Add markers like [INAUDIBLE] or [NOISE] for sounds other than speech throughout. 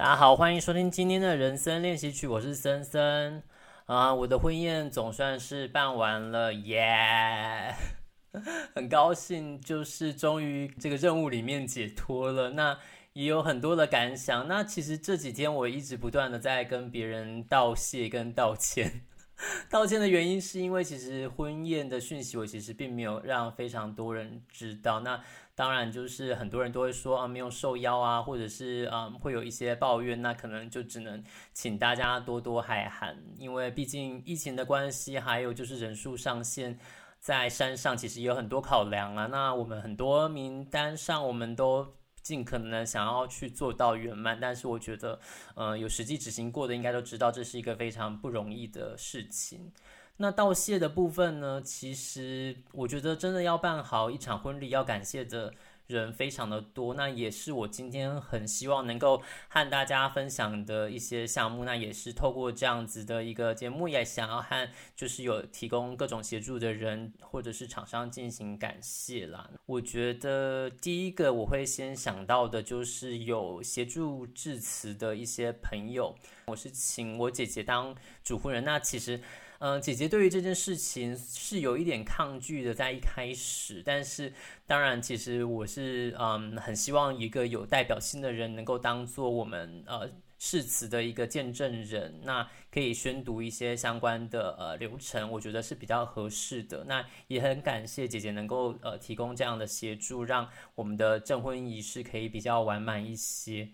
大家好，欢迎收听今天的人生练习曲，我是森森啊。我的婚宴总算是办完了，耶、[LAUGHS] 很高兴，就是终于这个任务里面解脱了。那也有很多的感想。那其实这几天我一直不断的在跟别人道谢跟道歉。[LAUGHS] 道歉的原因是因为其实婚宴的讯息我其实并没有让非常多人知道。那当然，就是很多人都会说啊，没有受邀啊，或者是啊，会有一些抱怨，那可能就只能请大家多多海涵，因为毕竟疫情的关系，还有就是人数上限，在山上其实也有很多考量啊。那我们很多名单上，我们都尽可能想要去做到圆满，但是我觉得，嗯，有实际执行过的应该都知道，这是一个非常不容易的事情。那道谢的部分呢？其实我觉得真的要办好一场婚礼，要感谢的人非常的多。那也是我今天很希望能够和大家分享的一些项目。那也是透过这样子的一个节目，也想要和就是有提供各种协助的人或者是厂商进行感谢啦。我觉得第一个我会先想到的就是有协助致辞的一些朋友。我是请我姐姐当主婚人。那其实。嗯，姐姐对于这件事情是有一点抗拒的，在一开始。但是，当然，其实我是嗯，很希望一个有代表性的人能够当做我们呃誓词的一个见证人，那可以宣读一些相关的呃流程，我觉得是比较合适的。那也很感谢姐姐能够呃提供这样的协助，让我们的证婚仪式可以比较完满一些。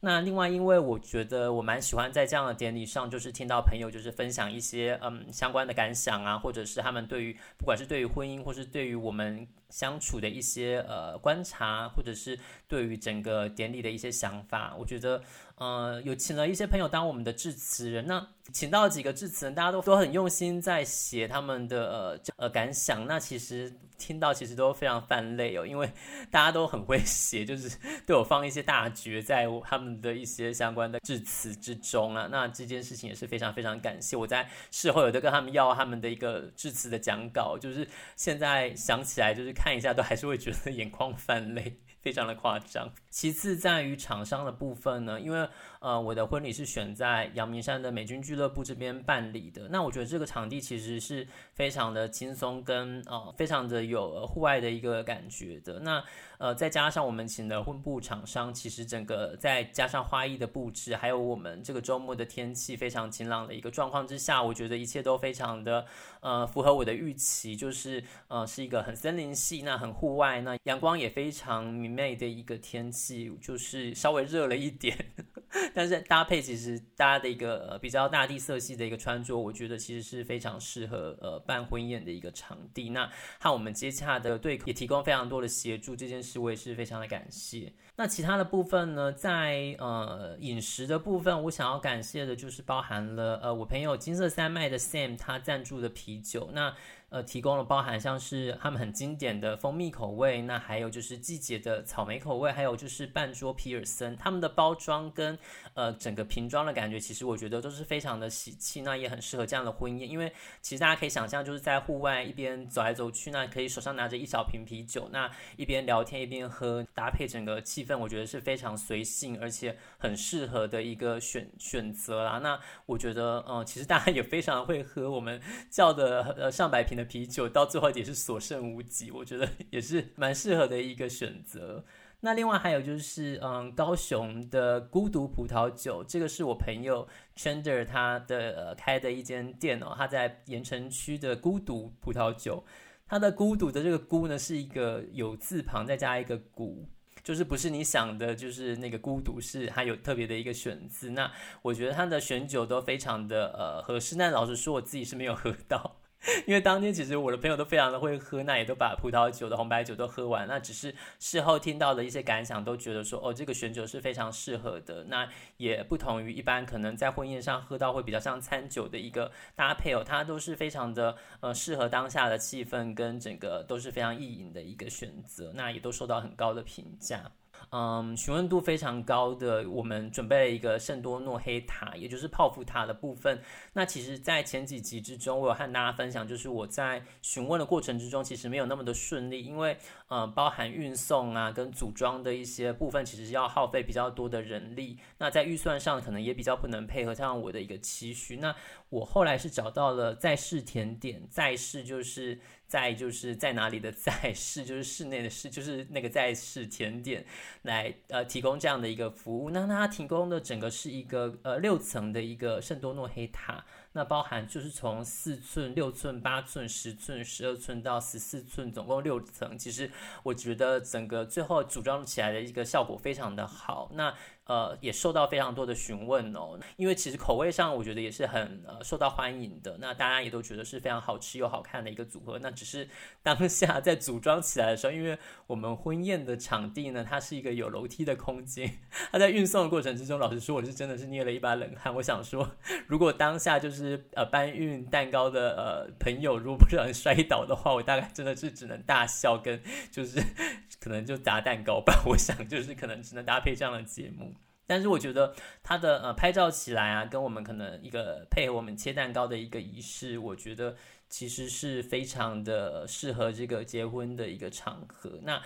那另外，因为我觉得我蛮喜欢在这样的典礼上，就是听到朋友就是分享一些嗯相关的感想啊，或者是他们对于不管是对于婚姻，或是对于我们相处的一些呃观察，或者是对于整个典礼的一些想法，我觉得呃有请了一些朋友当我们的致辞人，那请到几个致辞人，大家都都很用心在写他们的呃呃感想，那其实。听到其实都非常泛泪哦，因为大家都很会写，就是都有放一些大绝在他们的一些相关的致辞之中啊。那这件事情也是非常非常感谢。我在事后有的跟他们要他们的一个致辞的讲稿，就是现在想起来，就是看一下都还是会觉得眼眶泛泪。非常的夸张。其次，在于厂商的部分呢，因为呃，我的婚礼是选在阳明山的美军俱乐部这边办理的。那我觉得这个场地其实是非常的轻松，跟呃非常的有户外的一个感觉的。那呃，再加上我们请的婚布厂商，其实整个再加上花艺的布置，还有我们这个周末的天气非常晴朗的一个状况之下，我觉得一切都非常的呃符合我的预期，就是呃是一个很森林系，那很户外，那阳光也非常明媚的一个天气，就是稍微热了一点，[LAUGHS] 但是搭配其实搭的一个比较大地色系的一个穿着，我觉得其实是非常适合呃办婚宴的一个场地。那和我们接洽的对也提供非常多的协助，这件事。我也是非常的感谢。那其他的部分呢，在呃饮食的部分，我想要感谢的就是包含了呃我朋友金色三麦的 Sam 他赞助的啤酒。那呃，提供了包含像是他们很经典的蜂蜜口味，那还有就是季节的草莓口味，还有就是半桌皮尔森，他们的包装跟呃整个瓶装的感觉，其实我觉得都是非常的喜气，那也很适合这样的婚宴，因为其实大家可以想象，就是在户外一边走来走去，那可以手上拿着一小瓶啤酒，那一边聊天一边喝，搭配整个气氛，我觉得是非常随性，而且很适合的一个选选择啦。那我觉得，嗯、其实大家也非常会喝，我们叫的呃上百瓶。的啤酒到最后也是所剩无几，我觉得也是蛮适合的一个选择。那另外还有就是，嗯，高雄的孤独葡萄酒，这个是我朋友 Chander 他的、呃、开的一间店哦，他在盐城区的孤独葡萄酒。他的孤独的这个孤呢，是一个有字旁再加一个古，就是不是你想的，就是那个孤独，是它有特别的一个选字。那我觉得它的选酒都非常的呃合适，但老实说我自己是没有喝到。因为当天其实我的朋友都非常的会喝，那也都把葡萄酒的红白酒都喝完，那只是事后听到的一些感想，都觉得说哦，这个选酒是非常适合的，那也不同于一般可能在婚宴上喝到会比较像餐酒的一个搭配哦，它都是非常的呃适合当下的气氛跟整个都是非常意淫的一个选择，那也都受到很高的评价。嗯，询问度非常高的，我们准备了一个圣多诺黑塔，也就是泡芙塔的部分。那其实，在前几集之中，我有和大家分享，就是我在询问的过程之中，其实没有那么的顺利，因为呃，包含运送啊跟组装的一些部分，其实是要耗费比较多的人力。那在预算上，可能也比较不能配合上我的一个期许。那我后来是找到了在室甜点，在室就是。在就是在哪里的在室，就是室内的室，就是那个在室甜点来呃提供这样的一个服务。那它提供的整个是一个呃六层的一个圣多诺黑塔。那包含就是从四寸、六寸、八寸、十寸、十二寸到十四寸，总共六层。其实我觉得整个最后组装起来的一个效果非常的好。那呃也受到非常多的询问哦，因为其实口味上我觉得也是很呃受到欢迎的。那大家也都觉得是非常好吃又好看的一个组合。那只是当下在组装起来的时候，因为我们婚宴的场地呢，它是一个有楼梯的空间。它在运送的过程之中，老实说，我是真的是捏了一把冷汗。我想说，如果当下就是。呃，搬运蛋糕的呃朋友，如果不小心摔倒的话，我大概真的是只能大笑，跟就是 [LAUGHS] 可能就砸蛋糕吧。我想就是可能只能搭配这样的节目。但是我觉得它的呃拍照起来啊，跟我们可能一个配合我们切蛋糕的一个仪式，我觉得其实是非常的适合这个结婚的一个场合。那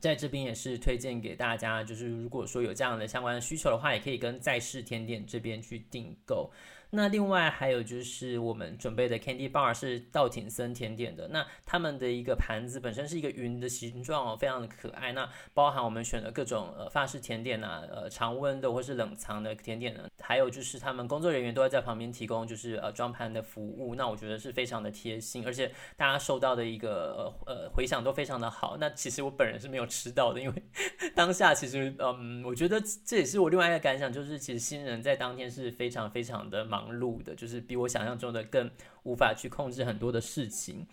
在这边也是推荐给大家，就是如果说有这样的相关的需求的话，也可以跟在世甜点这边去订购。那另外还有就是我们准备的 Candy Bar 是稻町森甜点的，那他们的一个盘子本身是一个云的形状哦，非常的可爱。那包含我们选的各种呃法式甜点啊，呃常温的或是冷藏的甜点呢，还有就是他们工作人员都会在旁边提供就是呃装盘的服务，那我觉得是非常的贴心，而且大家收到的一个呃呃回响都非常的好。那其实我本人是没有吃到的，因为 [LAUGHS] 当下其实嗯，我觉得这也是我另外一个感想，就是其实新人在当天是非常非常的忙。忙碌的，就是比我想象中的更无法去控制很多的事情，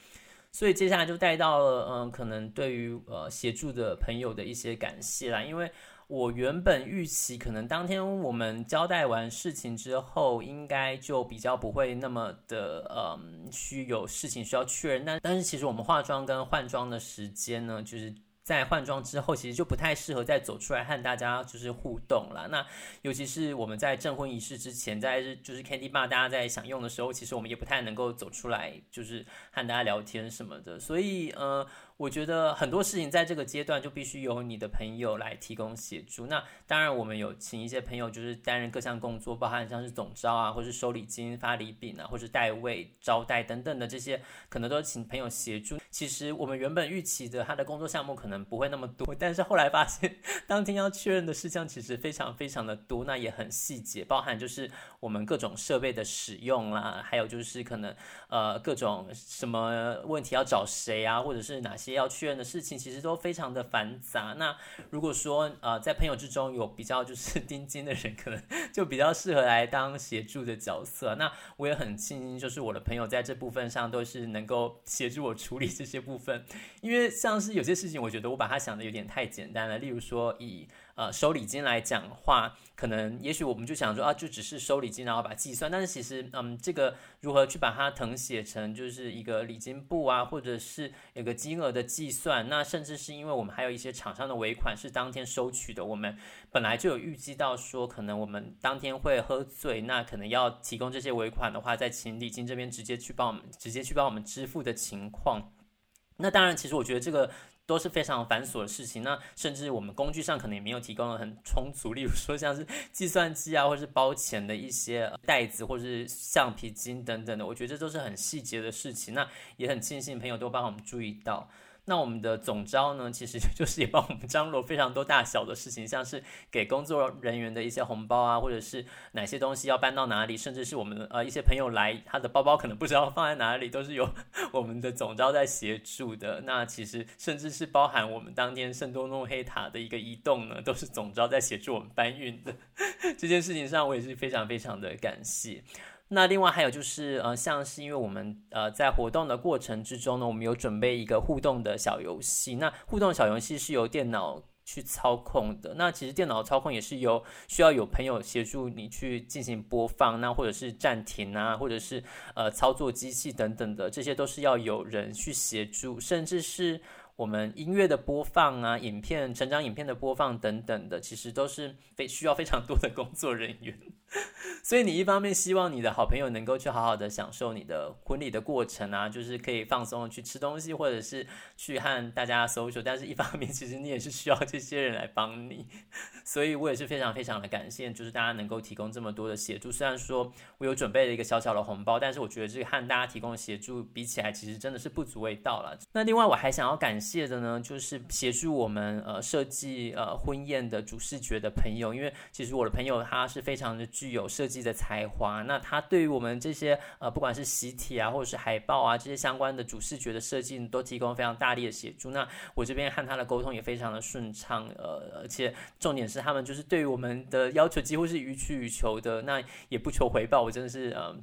所以接下来就带到了，嗯，可能对于呃协助的朋友的一些感谢啦。因为我原本预期，可能当天我们交代完事情之后，应该就比较不会那么的，嗯，需有事情需要确认。但但是其实我们化妆跟换装的时间呢，就是。在换装之后，其实就不太适合再走出来和大家就是互动了。那尤其是我们在证婚仪式之前，在就是 Candy Bar 大家在享用的时候，其实我们也不太能够走出来，就是和大家聊天什么的。所以，呃。我觉得很多事情在这个阶段就必须由你的朋友来提供协助。那当然，我们有请一些朋友，就是担任各项工作，包含像是总招啊，或是收礼金、发礼品啊，或是代位招待等等的这些，可能都请朋友协助。其实我们原本预期的他的工作项目可能不会那么多，但是后来发现，当天要确认的事项其实非常非常的多，那也很细节，包含就是我们各种设备的使用啦，还有就是可能呃各种什么问题要找谁啊，或者是哪些。要确认的事情其实都非常的繁杂。那如果说呃在朋友之中有比较就是 [LAUGHS] 钉金的人，可能 [LAUGHS] 就比较适合来当协助的角色。那我也很庆幸，就是我的朋友在这部分上都是能够 [LAUGHS] 协助我处理这些部分。因为像是有些事情，我觉得我把它想的有点太简单了。例如说以呃，收礼金来讲话，可能也许我们就想说啊，就只是收礼金，然后把计算。但是其实，嗯，这个如何去把它誊写成就是一个礼金簿啊，或者是有个金额的计算，那甚至是因为我们还有一些厂商的尾款是当天收取的，我们本来就有预计到说，可能我们当天会喝醉，那可能要提供这些尾款的话，再请礼金这边直接去帮我们直接去帮我们支付的情况。那当然，其实我觉得这个。都是非常繁琐的事情，那甚至我们工具上可能也没有提供的很充足，[LAUGHS] 例如说像是计算机啊，或是包钱的一些袋子，或是橡皮筋等等的，我觉得这都是很细节的事情。那也很庆幸朋友都帮我们注意到。那我们的总招呢，其实 [LAUGHS] 就是也帮我们张罗非常多大小的事情，像是给工作人员的一些红包啊，或者是哪些东西要搬到哪里，甚至是我们呃一些朋友来，他的包包可能不知道放在哪里，都是由 [LAUGHS] 我们的总招在协助的。那其实甚至是包含我们当天圣多诺黑塔的一个移动呢，都是总招在协助我们搬运的。[LAUGHS] 这件事情上，我也是非常非常的感谢。那另外还有就是，呃，像是因为我们呃在活动的过程之中呢，我们有准备一个互动的小游戏。那互动小游戏是由电脑去操控的。那其实电脑操控也是由需要有朋友协助你去进行播放，那或者是暂停啊，或者是呃操作机器等等的，这些都是要有人去协助，甚至是。我们音乐的播放啊、影片、成长影片的播放等等的，其实都是非需要非常多的工作人员。[LAUGHS] 所以你一方面希望你的好朋友能够去好好的享受你的婚礼的过程啊，就是可以放松的去吃东西，或者是去和大家 social，但是一方面其实你也是需要这些人来帮你。所以我也是非常非常的感谢，就是大家能够提供这么多的协助。虽然说我有准备了一个小小的红包，但是我觉得这个和大家提供的协助比起来，其实真的是不足为道了。那另外我还想要感谢的呢，就是协助我们呃设计呃婚宴的主视觉的朋友，因为其实我的朋友他是非常的具有设计的才华，那他对于我们这些呃不管是习题啊或者是海报啊这些相关的主视觉的设计都提供非常大力的协助。那我这边和他的沟通也非常的顺畅，呃，而且重点是他们就是对于我们的要求几乎是予取予求的，那也不求回报，我真的是呃，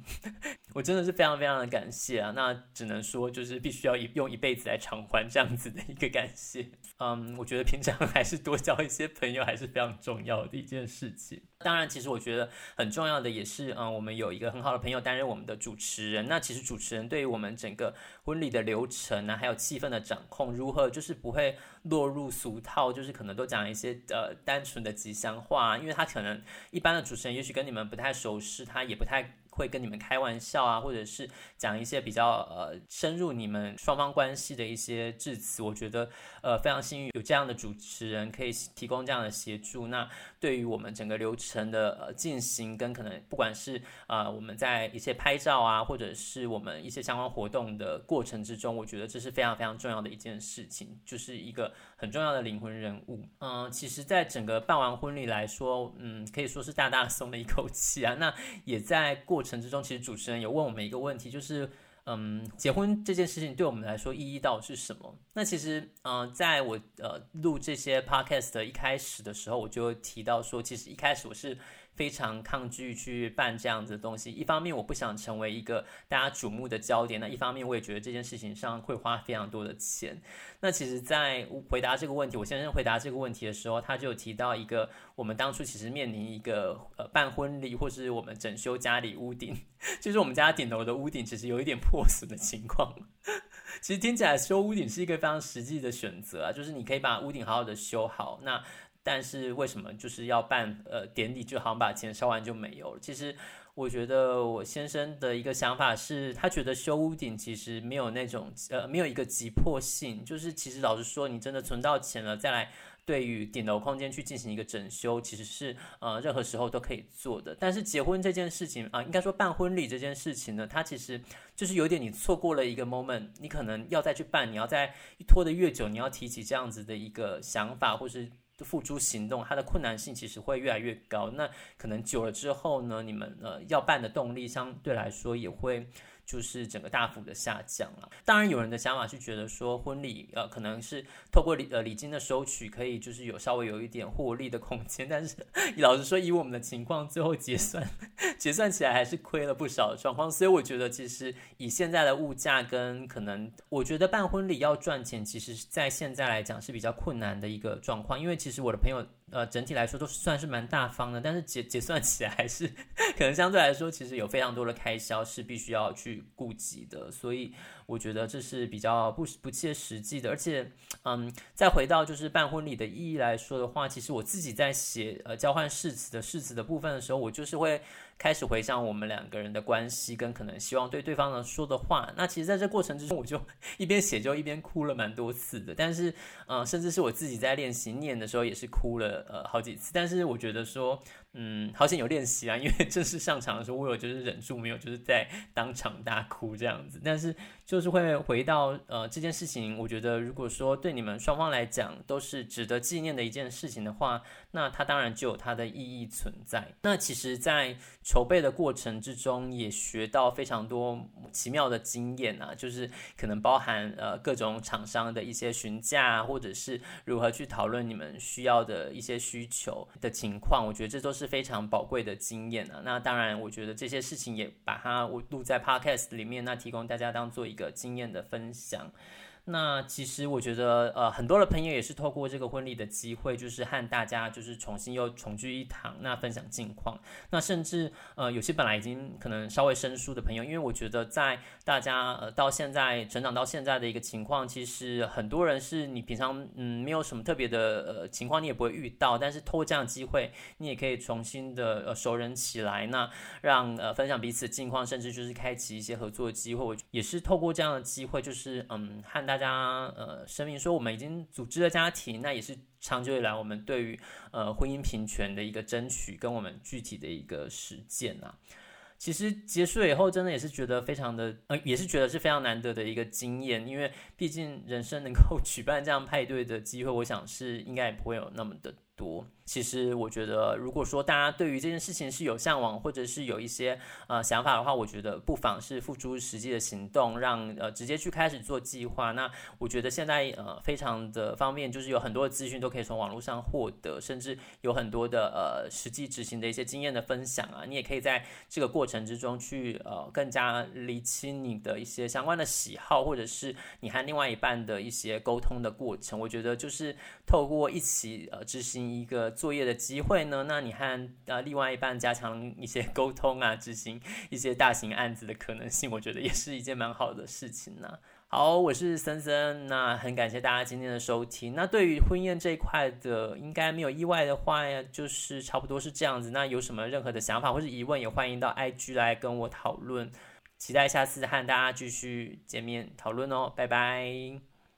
我真的是非常非常的感谢啊。那只能说就是必须要一用一辈子来偿还这样子的一个感谢。嗯，我觉得平常 [LAUGHS] 还是多交一些朋友还是非常重要的一件事情。当然，其实我觉得很重要的也是，嗯，我们有一个很好的朋友担任我们的主持人。那其实主持人对于我们整个婚礼的流程啊，还有气氛的掌控，如何就是不会落入俗套，就是可能都讲一些呃单纯的吉祥话，因为他可能一般的主持人也许跟你们不太熟悉，他也不太。会跟你们开玩笑啊，或者是讲一些比较呃深入你们双方关系的一些致辞。我觉得呃非常幸运有这样的主持人可以提供这样的协助。那对于我们整个流程的呃进行，跟可能不管是啊、我们在一些拍照啊，或者是我们一些相关活动的过程之中，我觉得这是非常非常重要的一件事情，就是一个很重要的灵魂人物。嗯、其实，在整个办完婚礼来说，嗯，可以说是大大松了一口气啊。那也在过程。之中，其实主持人有问我们一个问题，就是，嗯，结婚这件事情对我们来说意义到底是什么？那其实，嗯、在我呃录这些 podcast 的一开始的时候，我就提到说，其实一开始我是。非常抗拒去办这样子的东西，一方面我不想成为一个大家瞩目的焦点，那一方面我也觉得这件事情上会花非常多的钱。那其实，在回答这个问题，我先生回答这个问题的时候，他就提到一个，我们当初其实面临一个呃办婚礼，或是我们整修家里屋顶，[LAUGHS] 就是我们家顶楼的屋顶其实有一点破损的情况。[LAUGHS] 其实听起来修屋顶是一个非常实际的选择啊，就是你可以把屋顶好好的修好，那。但是为什么就是要办呃典礼，就好像把钱烧完就没有了？其实我觉得我先生的一个想法是，他觉得修屋顶其实没有那种呃没有一个急迫性，就是其实老实说，你真的存到钱了再来对于顶楼空间去进行一个整修，其实是呃任何时候都可以做的。但是结婚这件事情啊，应该说办婚礼这件事情呢，它其实就是有点你错过了一个 moment，你可能要再去办，你要再拖得越久，你要提起这样子的一个想法或是。付诸行动，它的困难性其实会越来越高。那可能久了之后呢，你们呃要办的动力相对来说也会。就是整个大幅的下降了。当然，有人的想法是觉得说，婚礼呃可能是透过礼呃礼金的收取，可以就是有稍微有一点获利的空间。但是老实说，以我们的情况，最后结算结算起来还是亏了不少的状况。所以我觉得，其实以现在的物价跟可能，我觉得办婚礼要赚钱，其实在现在来讲是比较困难的一个状况。因为其实我的朋友。呃，整体来说都是算是蛮大方的，但是结结算起来还是可能相对来说，其实有非常多的开销是必须要去顾及的，所以我觉得这是比较不不切实际的。而且，嗯，再回到就是办婚礼的意义来说的话，其实我自己在写呃交换誓词的誓词的部分的时候，我就是会。开始回想我们两个人的关系，跟可能希望对对方能说的话。那其实，在这过程之中，我就一边写就一边哭了蛮多次的。但是，嗯、呃，甚至是我自己在练习念的时候，也是哭了呃好几次。但是，我觉得说。嗯，好险有练习啊，因为正 [LAUGHS] 式上场的时候，我有就是忍住没有就是在当场大哭这样子。但是就是会回到呃这件事情，我觉得如果说对你们双方来讲都是值得纪念的一件事情的话，那它当然就有它的意义存在。那其实，在筹备的过程之中，也学到非常多奇妙的经验啊，就是可能包含呃各种厂商的一些询价，或者是如何去讨论你们需要的一些需求的情况，我觉得这都是。是非常宝贵的经验啊！那当然，我觉得这些事情也把它我录在 Podcast 里面，那提供大家当做一个经验的分享。那其实我觉得，呃，很多的朋友也是透过这个婚礼的机会，就是和大家就是重新又重聚一堂，那分享近况。那甚至呃，有些本来已经可能稍微生疏的朋友，因为我觉得在大家呃到现在成长到现在的一个情况，其实很多人是你平常嗯没有什么特别的呃情况，你也不会遇到，但是透过这样的机会，你也可以重新的呃熟人起来，那让呃分享彼此近况，甚至就是开启一些合作机会。我也是透过这样的机会，就是嗯和大家呃声明说，我们已经组织了家庭，那也是长久以来我们对于呃婚姻平权的一个争取，跟我们具体的一个实践啊。其实结束了以后，真的也是觉得非常的 [LAUGHS] 呃，也是觉得是非常难得的一个经验，因为毕竟人生能够举办这样派对的机会，我想是应该也不会有那么的多。其实我觉得，如果说大家对于这件事情是有向往，或者是有一些呃想法的话，我觉得不妨是付诸实际的行动，让呃直接去开始做计划。那我觉得现在呃非常的方便，就是有很多的资讯都可以从网络上获得，甚至有很多的呃实际执行的一些经验的分享啊，你也可以在这个过程之中去呃更加厘清你的一些相关的喜好，或者是你和另外一半的一些沟通的过程。我觉得就是透过一起呃执行一个。作业的机会呢？那你和呃另外一半加强一些沟通啊，执行一些大型案子的可能性，我觉得也是一件蛮好的事情呢。好，我是森森，那很感谢大家今天的收听。那对于婚宴这一块的，应该没有意外的话呀，就是差不多是这样子。那有什么任何的想法或是疑问，也欢迎到 IG 来跟我讨论。期待下次和大家继续见面讨论哦，拜拜。